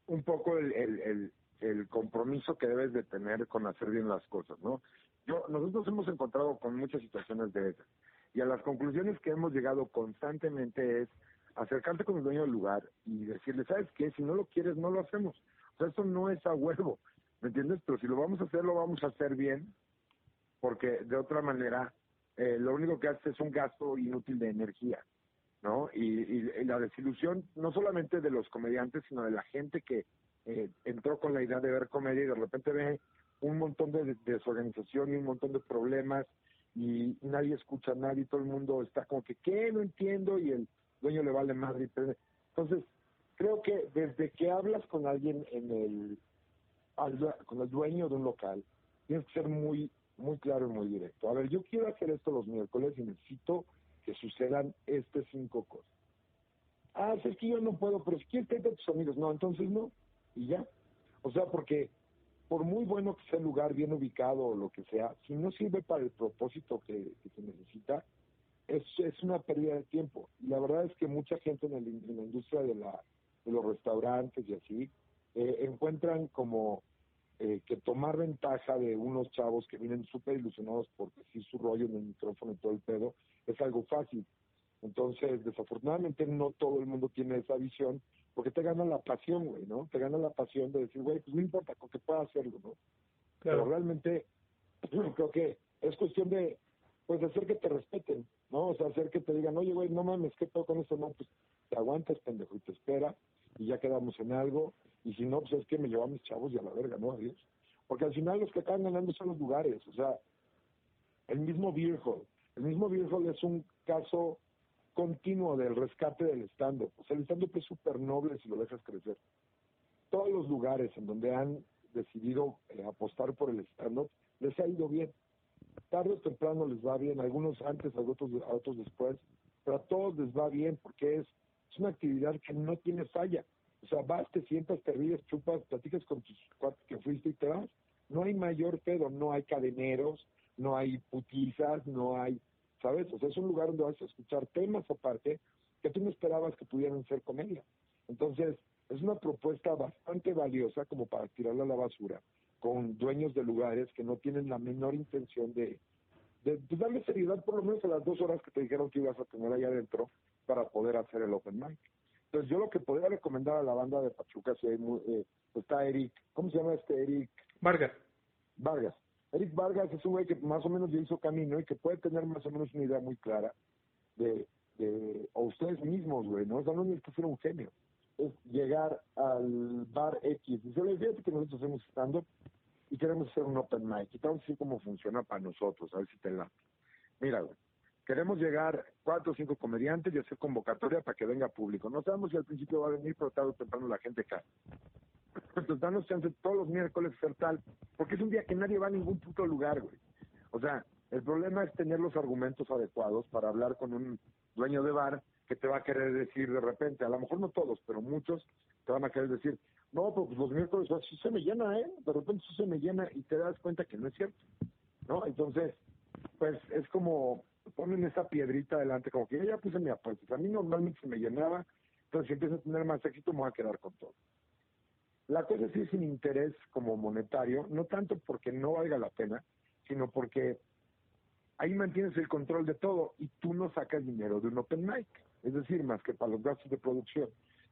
[SPEAKER 2] un poco el, el, el, compromiso que debes de tener con hacer bien las cosas, ¿no? Yo, nosotros hemos encontrado con muchas situaciones de esas y a las conclusiones que hemos llegado constantemente es acercarte con el dueño del lugar y decirle, ¿sabes qué? Si no lo quieres, no lo hacemos. O sea, esto no es a huevo, ¿me entiendes? Pero si lo vamos a hacer, lo vamos a hacer bien, porque de otra manera, eh, lo único que hace es un gasto inútil de energía, ¿no? Y, la desilusión, no solamente de los comediantes, sino de la gente que eh, entró con la idea de ver comedia y de repente ve un montón de desorganización y un montón de problemas y nadie escucha a nadie, todo el mundo está como que, ¿qué? No entiendo y el dueño le vale madre. Entonces, creo que desde que hablas con alguien en el, con el dueño de un local, tienes que ser muy, muy claro y muy directo. A ver, yo quiero hacer esto los miércoles y necesito que sucedan estas cinco cosas. Ah, es que yo no puedo, pero si quieres, a tus amigos. No, entonces no. Y ya. O sea, porque por muy bueno que sea el lugar, bien ubicado o lo que sea, si no sirve para el propósito que se necesita, es, es una pérdida de tiempo. La verdad es que mucha gente en, la industria de, la, de los restaurantes y así eh, encuentran como eh, que tomar ventaja de unos chavos que vienen súper ilusionados por decir su rollo en el micrófono y todo el pedo es algo fácil. Entonces, desafortunadamente no todo el mundo tiene esa visión porque te gana la pasión, güey, ¿no? Te gana la pasión de decir, güey, pues no importa, con que pueda hacerlo, ¿no? Pero realmente creo que es cuestión de, pues, de hacer que te respeten. ¿no? O sea, hacer que te digan, oye, güey, no mames, ¿qué todo con eso? No, pues te aguantas, pendejo, y te espera, y ya quedamos en algo, y si no, pues es que me llevo a mis chavos y a la verga, ¿no? Adiós. Porque al final los que acaban ganando son los lugares, o sea, el mismo Beer el mismo Beer es un caso continuo del rescate del stand-up. O sea, el stand-up es súper noble si lo dejas crecer. Todos los lugares en donde han decidido eh, apostar por el stand-up les ha ido bien tarde o temprano les va bien, algunos antes, a otros, otros después, pero a todos les va bien porque es, es una actividad que no tiene falla. O sea, vas, te sientas, te ríes, chupas, platicas con tus cuates que fuiste y te vas. No hay mayor pedo, no hay cadeneros, no hay putizas, no hay, ¿sabes? O sea, es un lugar donde vas a escuchar temas aparte que tú no esperabas que pudieran ser comedia. Entonces, es una propuesta bastante valiosa como para tirarla a la basura con dueños de lugares que no tienen la menor intención de, de, darle seriedad por lo menos a las dos horas que te dijeron que ibas a tener ahí adentro para poder hacer el open mic. Entonces yo lo que podría recomendar a la banda de Pachuca, si hay eh, está Eric, ¿cómo se llama este Eric?
[SPEAKER 3] Vargas.
[SPEAKER 2] Vargas. Eric Vargas es un güey que más o menos ya hizo camino y que puede tener más o menos una idea muy clara de, de o ustedes mismos, güey, ¿no? O sea, no es que fuera un genio. Es llegar al bar X. Y se les fíjate que nosotros hacemos stand-up y queremos hacer un open mic. Y vamos a decir cómo funciona para nosotros, a ver si te la. Mira, güey, queremos llegar cuatro o cinco comediantes y hacer convocatoria para que venga público. No sabemos si al principio va a venir, pero tarde o temprano la gente cae. Entonces, danos chance todos los miércoles ser tal, porque es un día que nadie va a ningún puto lugar, güey. O sea, el problema es tener los argumentos adecuados para hablar con un dueño de bar que te va a querer decir de repente, a lo mejor no todos, pero muchos te van a querer decir, no, pues los miércoles así se me llena, ¿eh? De repente sí se me llena y te das cuenta que no es cierto, ¿no? Entonces, pues es como ponen esa piedrita adelante, como que ya puse mi apuesta. A mí normalmente se me llenaba, entonces si empiezo a tener más éxito me voy a quedar con todo. La cosa sí es sin interés como monetario, no tanto porque no valga la pena, sino porque ahí mantienes el control de todo y tú no sacas dinero de un open mic, es decir, más que para los gastos de producción,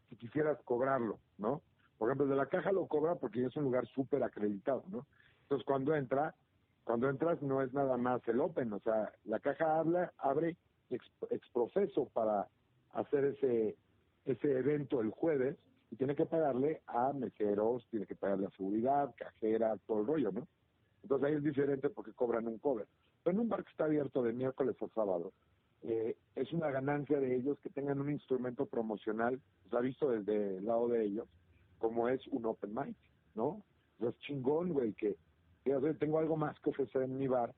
[SPEAKER 2] si quisieras cobrarlo, ¿no? Por ejemplo, de la caja lo cobra porque es un lugar súper acreditado, ¿no? Entonces cuando entra, cuando entras no es nada más el open, o sea, la caja habla, abre ex, exprofeso para hacer ese, ese evento el jueves y tiene que pagarle a meseros, tiene que pagarle a seguridad, cajera, todo el rollo, ¿no? Entonces ahí es diferente porque cobran un cover. Pero en un bar que está abierto de miércoles a sábado, eh, es una ganancia de ellos que tengan un instrumento promocional, se ha visto desde el lado de ellos, como es un open mic, ¿no? es chingón, güey, que tengo algo más que ofrecer en mi bar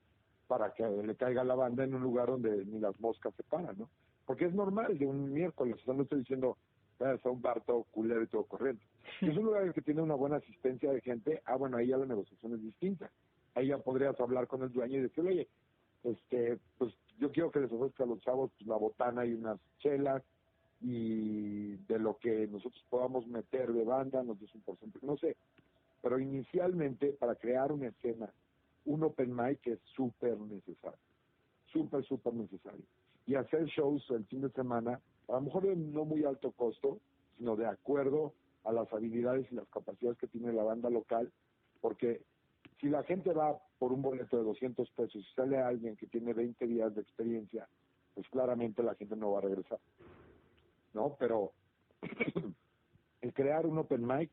[SPEAKER 2] para que le caiga la banda en un lugar donde ni las moscas se paran, ¿no? Porque es normal de un miércoles, o sea, no estoy diciendo, es un bar todo culero y todo corriente. Si es un lugar que tiene una buena asistencia de gente, ah, bueno, ahí ya la negociación es distinta. Ahí ya podrías hablar con el dueño y decirle, oye, este, pues yo quiero que les ofrezca a los chavos pues, la botana y unas chelas y de lo que nosotros podamos meter de banda, nos des un porcentaje, no sé. Pero inicialmente, para crear una escena, un open mic es súper necesario, súper, súper necesario. Y hacer shows el fin de semana a lo mejor de no muy alto costo, sino de acuerdo a las habilidades y las capacidades que tiene la banda local, porque si la gente va por un boleto de 200 pesos y sale alguien que tiene 20 días de experiencia, pues claramente la gente no va a regresar. ¿No? Pero el crear un open mic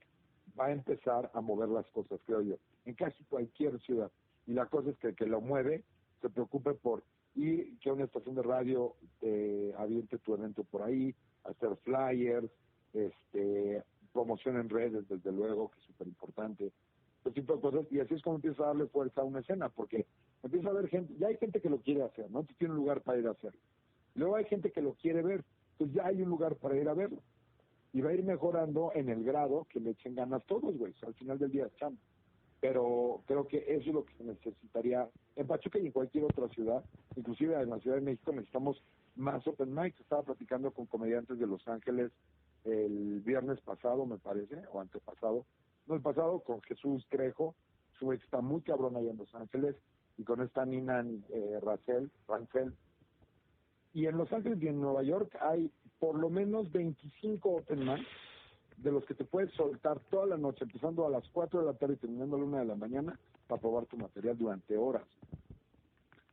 [SPEAKER 2] va a empezar a mover las cosas, creo yo, en casi cualquier ciudad. Y la cosa es que el que lo mueve se preocupe por y que una estación de radio eh, aviente tu evento por ahí, hacer flyers, este, promoción en redes, desde luego, que es súper importante, ese y así es como empieza a darle fuerza a una escena, porque empieza a haber gente, ya hay gente que lo quiere hacer, ¿no? Tú tienes un lugar para ir a hacerlo. Luego hay gente que lo quiere ver, pues ya hay un lugar para ir a verlo. Y va a ir mejorando en el grado que le echen ganas todos, güey. al final del día es pero creo que eso es lo que se necesitaría en Pachuca y en cualquier otra ciudad, inclusive en la Ciudad de México necesitamos más open mics. Estaba platicando con comediantes de Los Ángeles el viernes pasado, me parece, o antepasado, no el pasado, con Jesús Trejo, su ex está muy cabrón ahí en Los Ángeles, y con esta Nina eh, Racel, Rancel. Y en Los Ángeles y en Nueva York hay por lo menos 25 open mics de los que te puedes soltar toda la noche, empezando a las 4 de la tarde y terminando a la 1 de la mañana, para probar tu material durante horas.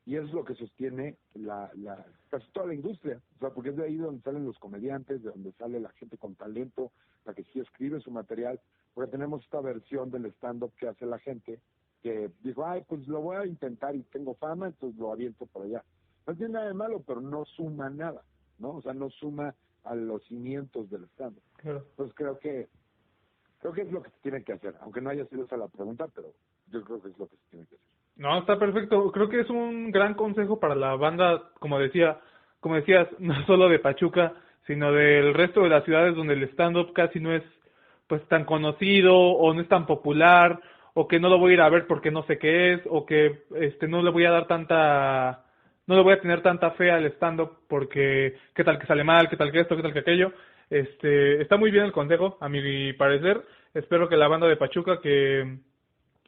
[SPEAKER 2] Y eso es lo que sostiene la, la, casi toda la industria, o sea, porque es de ahí donde salen los comediantes, de donde sale la gente con talento, la que sí escribe su material, porque tenemos esta versión del stand-up que hace la gente, que dijo, ay, pues lo voy a intentar y tengo fama, entonces lo aviento por allá. No tiene nada de malo, pero no suma nada, ¿no? O sea, no suma a los cimientos del Estado. Pues creo que creo que es lo que se tiene que hacer, aunque no haya sido esa la pregunta, pero yo creo que es lo que se tiene que hacer.
[SPEAKER 3] No, está perfecto. Creo que es un gran consejo para la banda, como decía, como decías, no solo de Pachuca, sino del resto de las ciudades donde el stand-up casi no es pues tan conocido o no es tan popular o que no lo voy a ir a ver porque no sé qué es o que este no le voy a dar tanta no le voy a tener tanta fe al stand-up porque qué tal que sale mal, qué tal que esto, qué tal que aquello. Este, está muy bien el consejo, a mi parecer. Espero que la banda de Pachuca que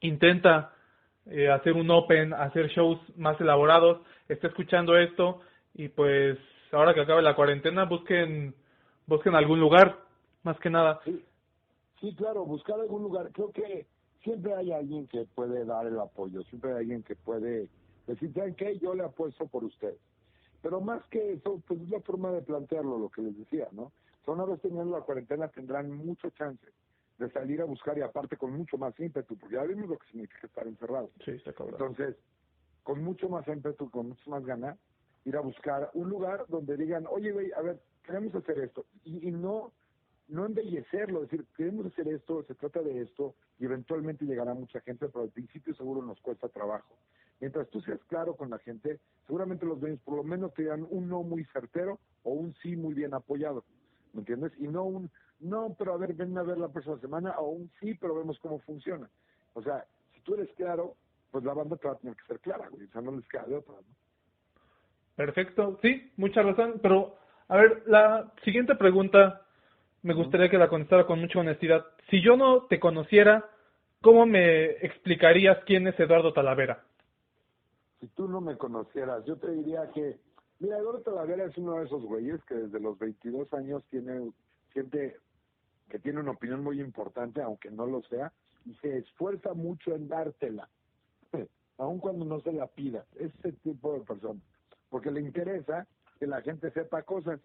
[SPEAKER 3] intenta eh, hacer un open, hacer shows más elaborados, esté escuchando esto y pues ahora que acabe la cuarentena busquen busquen algún lugar, más que nada.
[SPEAKER 2] Sí, sí claro, buscar algún lugar. Creo que siempre hay alguien que puede dar el apoyo, siempre hay alguien que puede Decir, ¿saben qué? Yo le apuesto por usted. Pero más que eso, pues es la forma de plantearlo, lo que les decía, ¿no? O una vez teniendo la cuarentena tendrán mucho chance de salir a buscar y aparte con mucho más ímpetu, porque ya vimos lo que significa estar encerrado.
[SPEAKER 3] Sí, está
[SPEAKER 2] Entonces, con mucho más ímpetu, con mucho más ganas, ir a buscar un lugar donde digan, oye, güey, a ver, queremos hacer esto. Y, y, no no embellecerlo, decir, queremos hacer esto, se trata de esto, y eventualmente llegará mucha gente, pero al principio seguro nos cuesta trabajo Mientras tú seas claro con la gente, seguramente los dueños por lo menos te dan un no muy certero o un sí muy bien apoyado. ¿Me entiendes? Y no un no, pero a ver, ven a ver la próxima semana o un sí, pero vemos cómo funciona. O sea, si tú eres claro, pues la banda te va a tener que ser clara, güey. O sea, no les queda de otra, ¿no?
[SPEAKER 3] Perfecto, sí, mucha razón. Pero, a ver, la siguiente pregunta me gustaría que la contestara con mucha honestidad. Si yo no te conociera, ¿cómo me explicarías quién es Eduardo Talavera?
[SPEAKER 2] Si tú no me conocieras, yo te diría que, mira, Eduardo Talavera es uno de esos güeyes que desde los 22 años tiene, siente que tiene una opinión muy importante, aunque no lo sea, y se esfuerza mucho en dártela, aun cuando no se la pida. Ese tipo de persona. Porque le interesa que la gente sepa cosas,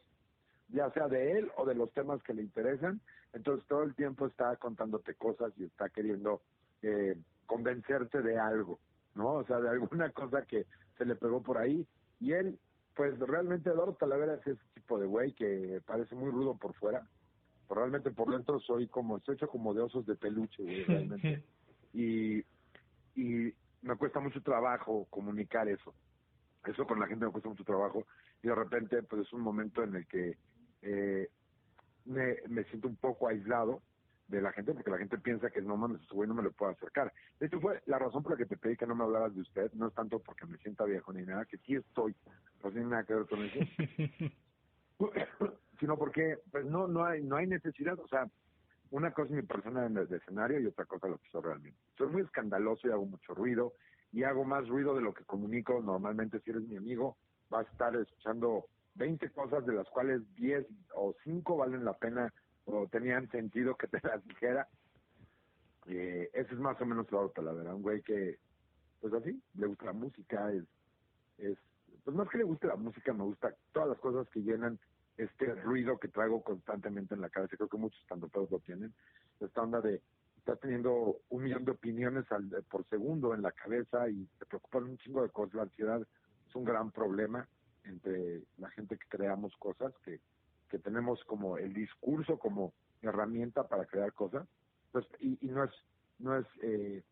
[SPEAKER 2] ya sea de él o de los temas que le interesan. Entonces todo el tiempo está contándote cosas y está queriendo eh, convencerte de algo, ¿no? O sea, de alguna cosa que se le pegó por ahí. Y él, pues realmente Eduardo Talavera es ese tipo de güey que parece muy rudo por fuera, realmente por dentro soy como, estoy hecho como de osos de peluche, realmente. y, y me cuesta mucho trabajo comunicar eso. Eso con la gente me cuesta mucho trabajo. Y de repente, pues es un momento en el que eh, me, me siento un poco aislado de la gente porque la gente piensa que no mames, güey no me lo puedo acercar. De hecho, fue la razón por la que te pedí que no me hablaras de usted, no es tanto porque me sienta viejo ni nada, que sí estoy, no tiene nada que ver con eso. sino porque pues no no hay no hay necesidad, o sea, una cosa es mi persona en el escenario y otra cosa lo que soy realmente. Soy muy escandaloso y hago mucho ruido y hago más ruido de lo que comunico. Normalmente si eres mi amigo vas a estar escuchando 20 cosas de las cuales 10 o 5 valen la pena o tenían sentido que te las dijera. Eh, ese es más o menos la verdad, un güey que, pues así, le gusta la música, es, es, pues más que le guste la música, me gusta todas las cosas que llenan este ruido que traigo constantemente en la cabeza, creo que muchos todos lo tienen, esta onda de estar teniendo un millón de opiniones al, por segundo en la cabeza y te preocupan un chingo de cosas, la ansiedad es un gran problema entre la gente que creamos cosas, que, que tenemos como el discurso como herramienta para crear cosas, pues, y, y no es, no es, eh,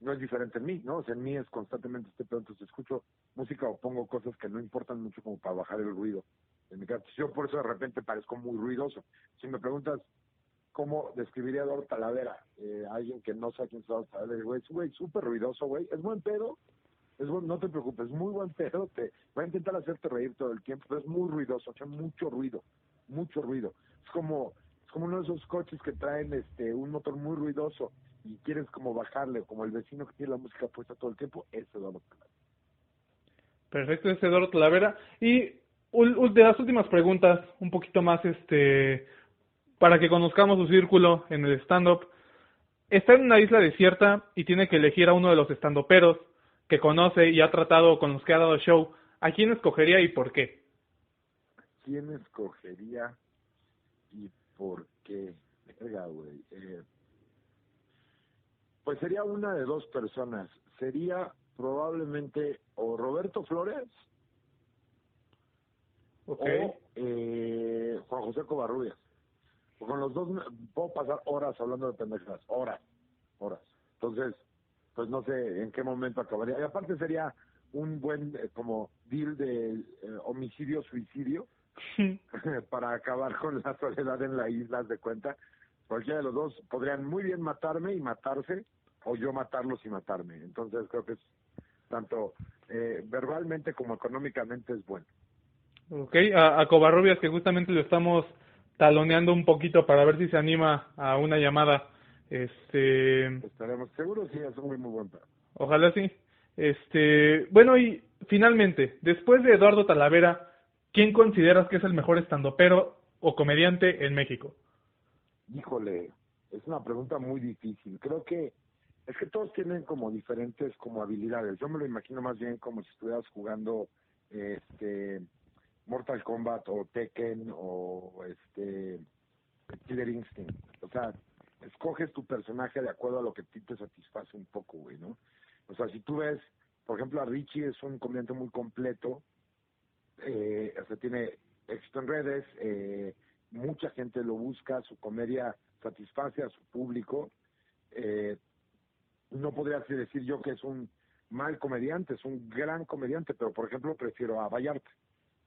[SPEAKER 2] no es diferente en mí, ¿no? En mí es constantemente este pedo, entonces escucho música o pongo cosas que no importan mucho como para bajar el ruido en mi Yo por eso de repente parezco muy ruidoso. Si me preguntas cómo describiría a Eduardo Talavera, eh, alguien que no sabe quién es Eduardo Talavera, güey, es güey súper ruidoso, güey, es buen pedo, es no te preocupes, es muy buen pedo, te voy a intentar hacerte reír todo el tiempo, pero es muy ruidoso, sea, mucho ruido, mucho ruido. Es como es como uno de esos coches que traen este un motor muy ruidoso y quieres como bajarle, como el vecino que tiene la música puesta todo el tiempo, es Eduardo Talavera.
[SPEAKER 3] Perfecto, es Eduardo Talavera. Y de las últimas preguntas, un poquito más este para que conozcamos su círculo en el stand-up. Está en una isla desierta y tiene que elegir a uno de los estandoperos que conoce y ha tratado con los que ha dado show. ¿A quién escogería y por qué?
[SPEAKER 2] ¿Quién escogería y por qué? Eh, pues sería una de dos personas. Sería probablemente o Roberto Flores
[SPEAKER 3] Okay.
[SPEAKER 2] O eh, Juan José Covarrubias. Con los dos puedo pasar horas hablando de pendejadas, horas, horas. Entonces, pues no sé en qué momento acabaría. Y aparte sería un buen eh, como deal de eh, homicidio-suicidio para acabar con la soledad en la isla, de cuenta. Cualquiera de los dos podrían muy bien matarme y matarse, o yo matarlos y matarme. Entonces creo que es tanto eh, verbalmente como económicamente es bueno.
[SPEAKER 3] Ok, a, a Covarrubias que justamente lo estamos taloneando un poquito para ver si se anima a una llamada. Este.
[SPEAKER 2] Estaremos seguros, sí, es un muy, muy buen
[SPEAKER 3] Ojalá sí. Este, bueno, y finalmente, después de Eduardo Talavera, ¿quién consideras que es el mejor estandopero o comediante en México?
[SPEAKER 2] Híjole, es una pregunta muy difícil. Creo que es que todos tienen como diferentes como habilidades. Yo me lo imagino más bien como si estuvieras jugando este Mortal Kombat o Tekken o este Killer Instinct. O sea, escoges tu personaje de acuerdo a lo que a ti te satisface un poco, güey, ¿no? O sea, si tú ves, por ejemplo, a Richie es un comediante muy completo, eh, o sea, tiene éxito en redes, eh, mucha gente lo busca, su comedia satisface a su público. Eh, no podría decir yo que es un mal comediante, es un gran comediante, pero por ejemplo prefiero a Vallarta.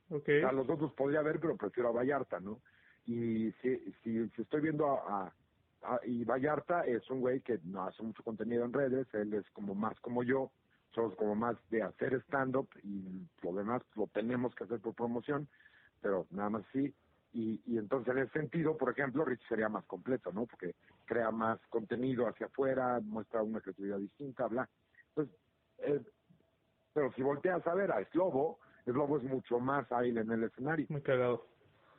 [SPEAKER 3] Okay.
[SPEAKER 2] A los otros podría ver, pero prefiero a Vallarta, ¿no? Y si, si, si estoy viendo a, a, y Vallarta es un güey que no hace mucho contenido en redes, él es como más como yo, somos como más de hacer stand-up y lo demás lo tenemos que hacer por promoción, pero nada más sí. Y, y entonces en ese sentido, por ejemplo, Rich sería más completo, ¿no? Porque crea más contenido hacia afuera, muestra una creatividad distinta, bla. Entonces, eh, pero si volteas a ver a Slobo, Slobo es mucho más hábil en el escenario.
[SPEAKER 3] Muy cagado.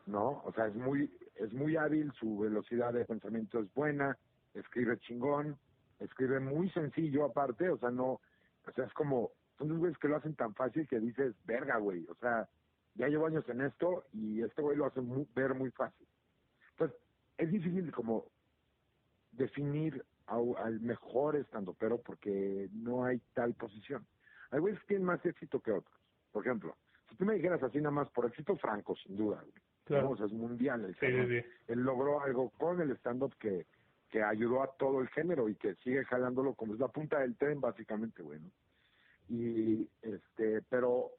[SPEAKER 2] ¿No? O sea, es muy, es muy hábil, su velocidad de pensamiento es buena, escribe chingón, escribe muy sencillo aparte, o sea, no, o sea, es como, son los güeyes que lo hacen tan fácil que dices, verga, güey, o sea, ya llevo años en esto y este güey lo hace muy, ver muy fácil. Entonces, es difícil como definir al mejor estando, pero porque no hay tal posición. Hay güeyes que tienen más éxito que otros. Por ejemplo, si tú me dijeras así nada más por éxito franco, sin duda, claro. es mundial el
[SPEAKER 3] sí,
[SPEAKER 2] Él logró algo con el stand-up que, que ayudó a todo el género y que sigue jalándolo como es la punta del tren, básicamente, bueno. Y, este, pero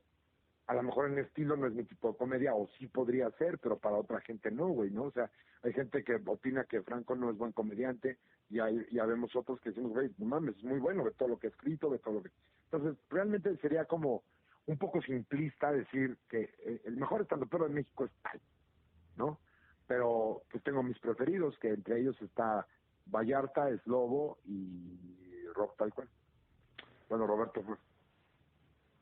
[SPEAKER 2] a lo mejor en estilo no es mi tipo de comedia, o sí podría ser, pero para otra gente no, güey, ¿no? O sea, hay gente que opina que Franco no es buen comediante, y hay, ya vemos otros que decimos, güey, no mames, es muy bueno de todo lo que ha escrito, de todo lo que... Entonces, realmente sería como un poco simplista decir que eh, el mejor estandopero de México es tal, ¿no? Pero pues tengo mis preferidos, que entre ellos está Vallarta, es Lobo y Rob tal cual. Bueno, Roberto fue.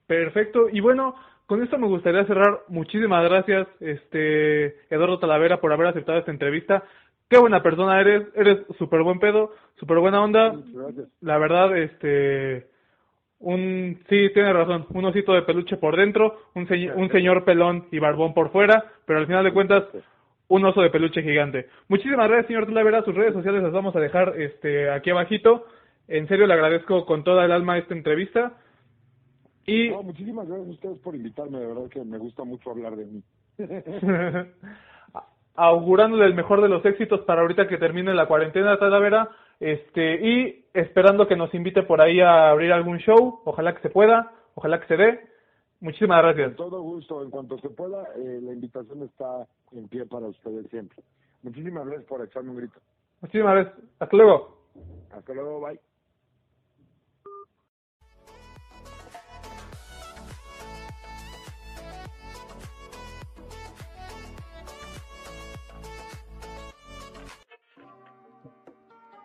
[SPEAKER 3] Perfecto, y bueno, con esto me gustaría cerrar. Muchísimas gracias, este Eduardo Talavera, por haber aceptado esta entrevista. Qué buena persona eres, eres súper buen pedo, súper buena onda. La verdad, este, un, sí, tiene razón, un osito de peluche por dentro, un, un señor pelón y barbón por fuera, pero al final de cuentas, un oso de peluche gigante. Muchísimas gracias, señor Talavera. Sus redes sociales las vamos a dejar este, aquí abajito. En serio, le agradezco con toda el alma esta entrevista. Y...
[SPEAKER 2] muchísimas gracias a ustedes por invitarme, de verdad que me gusta mucho hablar de mí.
[SPEAKER 3] Augurándole el mejor de los éxitos para ahorita que termine la cuarentena, Talavera, este, y esperando que nos invite por ahí a abrir algún show, ojalá que se pueda, ojalá que se dé. Muchísimas gracias.
[SPEAKER 2] Con todo gusto, en cuanto se pueda, eh, la invitación está en pie para ustedes siempre. Muchísimas gracias por echarme un grito.
[SPEAKER 3] Muchísimas gracias. Hasta luego.
[SPEAKER 2] Hasta luego, bye.